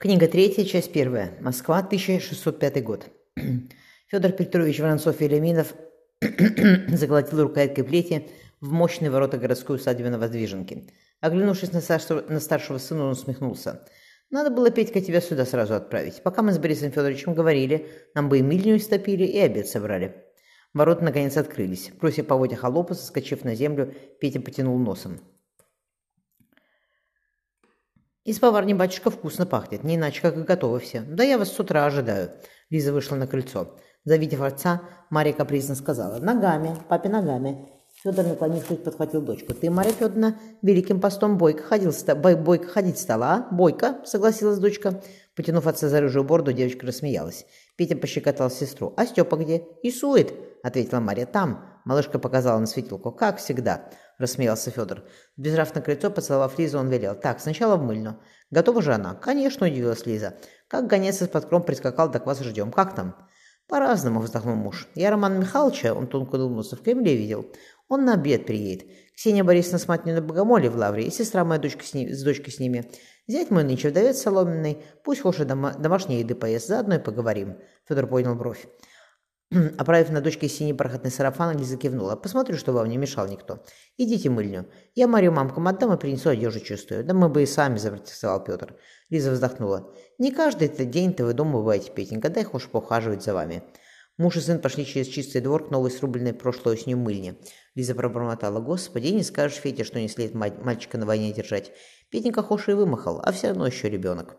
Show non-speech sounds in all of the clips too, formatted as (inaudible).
Книга третья, часть первая. Москва, 1605 год. (clears throat) Федор Петрович Воронцов-Елеминов (clears throat) заглотил рукояткой плети в мощные ворота городской усадьбы на Воздвиженке. Оглянувшись на, старшего, на старшего сына, он усмехнулся. «Надо было, Петька, тебя сюда сразу отправить. Пока мы с Борисом Федоровичем говорили, нам бы и мильню истопили, и обед собрали». Ворота наконец открылись. Бросив поводья холопа, соскочив на землю, Петя потянул носом. Из поварни батюшка вкусно пахнет, не иначе, как и готовы все. Да я вас с утра ожидаю. Лиза вышла на крыльцо. Завидев отца, Мария капризно сказала. Ногами, папе ногами. Федор, наклонившись, подхватил дочку. «Ты, Марья Федоровна, великим постом бойко, ходил, бой, бойко ходить стала, а? Бойко», — согласилась дочка. Потянув отца за рыжую борду, девочка рассмеялась. Петя пощекотал сестру. «А Степа где?» «Исует», — ответила Марья. «Там». Малышка показала на светилку. «Как всегда», — рассмеялся Федор. Сбежав на крыльцо, поцеловав Лизу, он велел. «Так, сначала в мыльну». «Готова же она?» «Конечно», — удивилась Лиза. «Как гонец из-под кром прискакал, так вас ждем. Как там?» «По-разному», — вздохнул муж. «Я Романа Михайловича, он тонко улыбнулся, в Кремле видел. Он на обед приедет. Ксения Борисовна с матерью на Богомоле в Лавре, и сестра моя дочка с, ней, с дочкой с ними. Зять мой нынче вдовец соломенный, пусть хуже дома, домашней еды поест, заодно и поговорим». Федор поднял бровь. (clears throat) Оправив на дочке синий бархатный сарафан, Лиза кивнула. «Посмотрю, что вам не мешал никто. Идите мыльню. Я Марию мамкам отдам и принесу одежду чистую. Да мы бы и сами», — запротестовал Петр. Лиза вздохнула. «Не каждый этот день-то вы дома бываете, Петенька, дай уж поухаживать за вами». Муж и сын пошли через чистый двор к новой срубленной прошлой осенью мыльне. Лиза пробормотала. «Господи, не скажешь, Федя, что не след мальчика на войне держать. Петенька хош и вымахал, а все равно еще ребенок».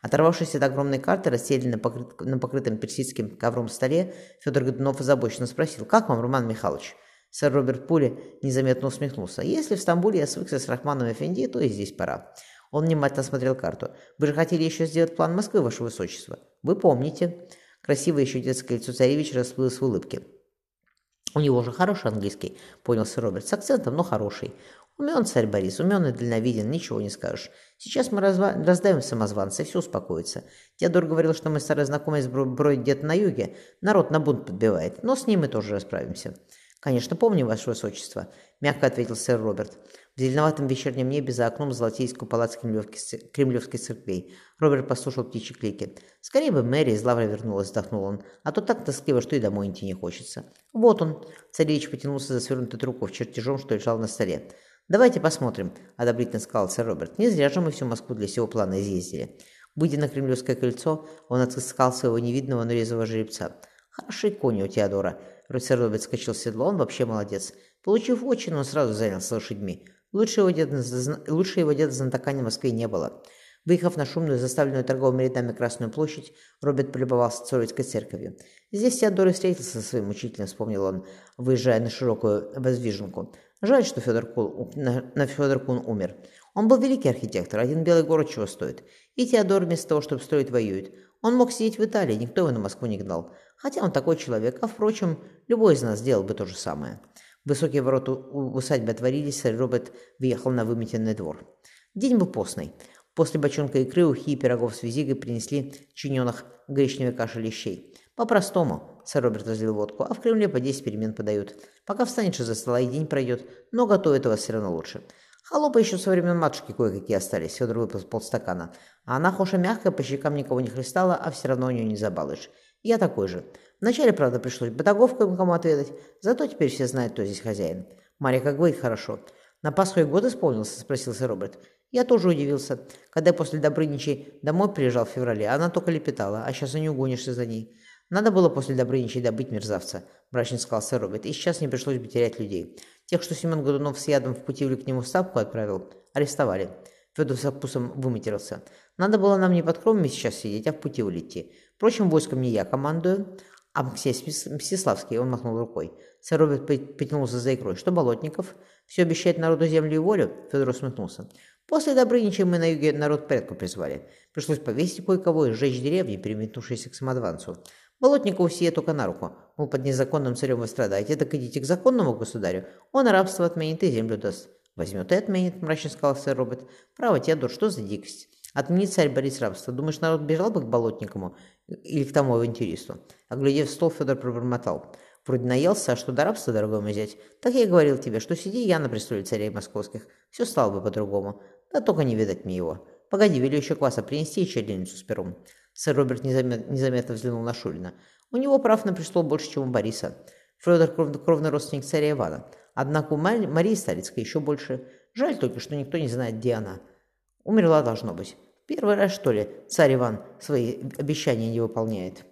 Оторвавшись от огромной карты, расстеленной на, покрыт, на покрытом персидским ковром столе, Федор Годунов озабоченно спросил, «Как вам, Роман Михайлович?» Сэр Роберт Пули незаметно усмехнулся. «Если в Стамбуле я свыкся с Рахманом Эфенди, то и здесь пора». Он внимательно смотрел карту. «Вы же хотели еще сделать план Москвы, ваше высочество?» «Вы помните». Красивое еще детское лицо царевича расплылось в улыбке. «У него же хороший английский», — понял сэр Роберт, с акцентом, но хороший. Умен царь Борис, умен и дальновиден, ничего не скажешь. Сейчас мы разва... раздавим самозванца, и все успокоится. Теодор говорил, что мы старые знакомые бродят где-то на юге, народ на бунт подбивает, но с ним мы тоже расправимся. «Конечно, помню, ваше высочество», — мягко ответил сэр Роберт. В зеленоватом вечернем небе за окном золотились купола кремлевской церквей. Роберт послушал птичьи клики. «Скорее бы Мэри из лавры вернулась», — вздохнул он. «А то так тоскливо, что и домой идти не хочется». «Вот он». Царевич потянулся за свернутой трубкой чертежом, что лежал на столе. «Давайте посмотрим», – одобрительно сказал сэр Роберт. «Не зря же мы всю Москву для сего плана изъездили». Выйдя на Кремлевское кольцо, он отыскал своего невидного, но резвого жеребца. «Хорошие кони у Теодора». Сэр Роберт скачал в седло, он вообще молодец. Получив очень, он сразу занялся лошадьми. Лучше его деда, лучше его деда знатока в Москве не было. Выехав на шумную, заставленную торговыми рядами Красную площадь, Роберт полюбовался Цоровицкой церковью. Здесь Теодор и встретился со своим учителем, вспомнил он, выезжая на широкую воздвиженку. Жаль, что Федор Кун, на, Федор Кун умер. Он был великий архитектор, один белый город чего стоит. И Теодор вместо того, чтобы строить, воюет. Он мог сидеть в Италии, никто его на Москву не гнал. Хотя он такой человек, а, впрочем, любой из нас сделал бы то же самое. Высокие ворота усадьбы отворились, сэр Роберт въехал на выметенный двор. День был постный. После бочонка икры, ухи и пирогов с визигой принесли чиненных гречневой каши лещей. По-простому, сэр Роберт разлил водку, а в Кремле по 10 перемен подают. Пока встанешь из-за стола и день пройдет, но готовит вас все равно лучше. Холопы еще со времен матушки кое-какие остались, Федор выпил полстакана. А она, хоша мягкая, по щекам никого не хлестала, а все равно у нее не забалуешь. Я такой же. Вначале, правда, пришлось батаговку кому отведать, зато теперь все знают, кто здесь хозяин. Мария, как говорит, хорошо. На Пасху и год исполнился, спросил сэр Роберт. Я тоже удивился, когда после Добрыничей домой приезжал в феврале, она только лепетала, а сейчас и не угонишься за ней. Надо было после Добрыничей добыть мерзавца, мрачно сказал сэр Роберт, и сейчас не пришлось бы терять людей. Тех, что Семен Годунов с ядом в путевлю к нему ставку отправил, арестовали. Федор с опусом выматерился. Надо было нам не под кровами сейчас сидеть, а в пути улететь. Впрочем, войском не я командую, а Максей Мстиславский, он махнул рукой. Сэр потянулся за икрой. Что Болотников? Все обещает народу землю и волю? Федор усмехнулся. После Добрынича мы на юге народ порядку призвали. Пришлось повесить кое-кого и сжечь деревни, переметнувшиеся к самодванцу. Болотникову сие только на руку. Мол, под незаконным царем вы страдаете, так идите к законному государю. Он рабство отменит и землю даст. Возьмет и отменит, мрачно сказал сэр Роберт. Право, Теодор, что за дикость? Отменить царь Борис рабство. Думаешь, народ бежал бы к Болотникову или к тому авантюристу? Оглядев стол, Федор пробормотал. Вроде наелся, а что до рабства, дорогой мой зять? Так я и говорил тебе, что сиди я на престоле царей московских. Все стало бы по-другому. Да только не видать мне его. Погоди, велю еще кваса принести и чернильницу с пером. Сэр Роберт незаметно, взглянул на Шурина. У него прав на престол больше, чем у Бориса. Федор кров, кровный родственник царя Ивана. Однако у Марии Старицкой еще больше. Жаль только, что никто не знает, где она. Умерла должно быть. Первый раз, что ли, царь Иван свои обещания не выполняет.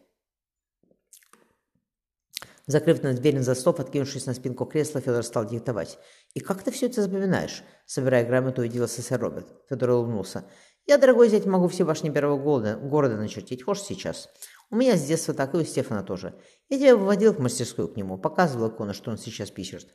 Закрыв на дверь на застов, откинувшись на спинку кресла, Федор стал диктовать. «И как ты все это запоминаешь?» Собирая грамоту, удивился сэр Роберт. Федор улыбнулся. «Я, дорогой зять, могу все башни первого города, города начертить. Хочешь сейчас?» «У меня с детства так, и у Стефана тоже. Я тебя выводил в мастерскую к нему, показывал икону, что он сейчас пишет».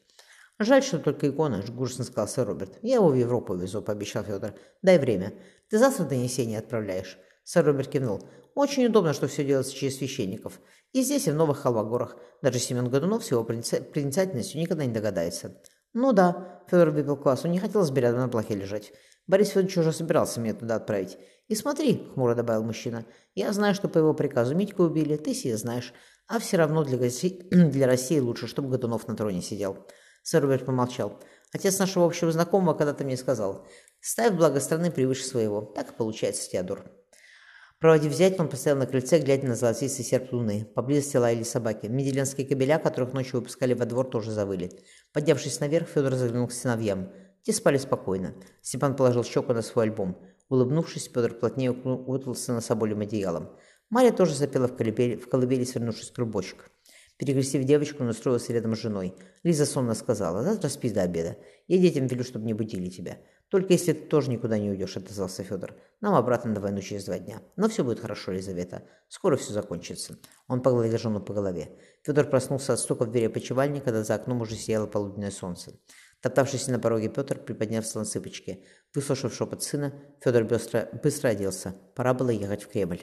«Жаль, что только икона», — грустно сказал сэр Роберт. «Я его в Европу везу», — пообещал Федор. «Дай время. Ты завтра донесение отправляешь?» Сэр Роберт кивнул. «Очень удобно, что все делается через священников. И здесь, и в Новых Холвогорах. Даже Семен Годунов с его проницательностью никогда не догадается». «Ну да», — Федор выпил классу, не хотелось бы рядом на плахе лежать. Борис Федорович уже собирался меня туда отправить. «И смотри», — хмуро добавил мужчина, — «я знаю, что по его приказу Митьку убили, ты себе знаешь. А все равно для, России, (clears throat) для России лучше, чтобы Годунов на троне сидел». Сэр Роберт помолчал. «Отец нашего общего знакомого когда-то мне сказал, ставь благо страны превыше своего. Так и получается, Теодор». Проводив зять, он постоял на крыльце, глядя на золотистый серп луны. Поблизости лаяли собаки. Меделенские кобеля, которых ночью выпускали во двор, тоже завыли. Поднявшись наверх, Федор заглянул к сыновьям. Те спали спокойно. Степан положил щеку на свой альбом. Улыбнувшись, Петр плотнее укутался на соболем одеялом. Марья тоже запела в колыбели, в колыбели свернувшись клубочек. Перекрестив девочку, он устроился рядом с женой. Лиза сонно сказала, «Завтра спи до обеда. Я детям велю, чтобы не будили тебя. Только если ты тоже никуда не уйдешь», — отозвался Федор. «Нам обратно на войну через два дня. Но все будет хорошо, Елизавета. Скоро все закончится». Он погладил жену по голове. Федор проснулся от стука в двери опочивальни, когда за окном уже сияло полуденное солнце. Топтавшийся на пороге Петр приподнялся на цыпочки. Выслушав шепот сына, Федор быстро, быстро оделся. Пора было ехать в Кремль.